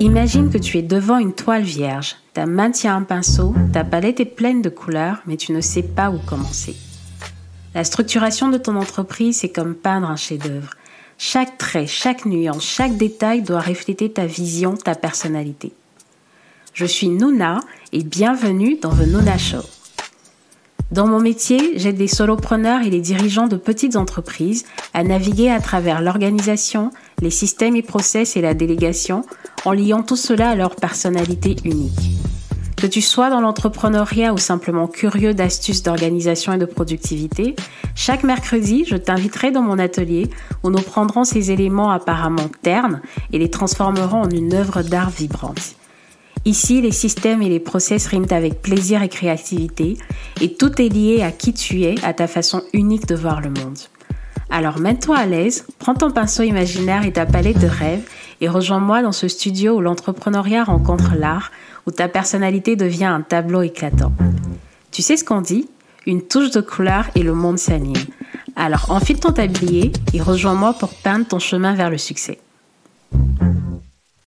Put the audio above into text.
Imagine que tu es devant une toile vierge. Ta main tient un pinceau, ta palette est pleine de couleurs, mais tu ne sais pas où commencer. La structuration de ton entreprise, c'est comme peindre un chef-d'œuvre. Chaque trait, chaque nuance, chaque détail doit refléter ta vision, ta personnalité. Je suis Nouna et bienvenue dans The Nouna Show. Dans mon métier, j'aide des solopreneurs et les dirigeants de petites entreprises à naviguer à travers l'organisation, les systèmes et process et la délégation en liant tout cela à leur personnalité unique. Que tu sois dans l'entrepreneuriat ou simplement curieux d'astuces d'organisation et de productivité, chaque mercredi, je t'inviterai dans mon atelier où nous prendrons ces éléments apparemment ternes et les transformerons en une œuvre d'art vibrante. Ici, les systèmes et les process riment avec plaisir et créativité et tout est lié à qui tu es, à ta façon unique de voir le monde. Alors mets-toi à l'aise, prends ton pinceau imaginaire et ta palette de rêves et rejoins-moi dans ce studio où l'entrepreneuriat rencontre l'art, où ta personnalité devient un tableau éclatant. Tu sais ce qu'on dit? Une touche de couleur et le monde s'anime. Alors enfile ton tablier et rejoins-moi pour peindre ton chemin vers le succès.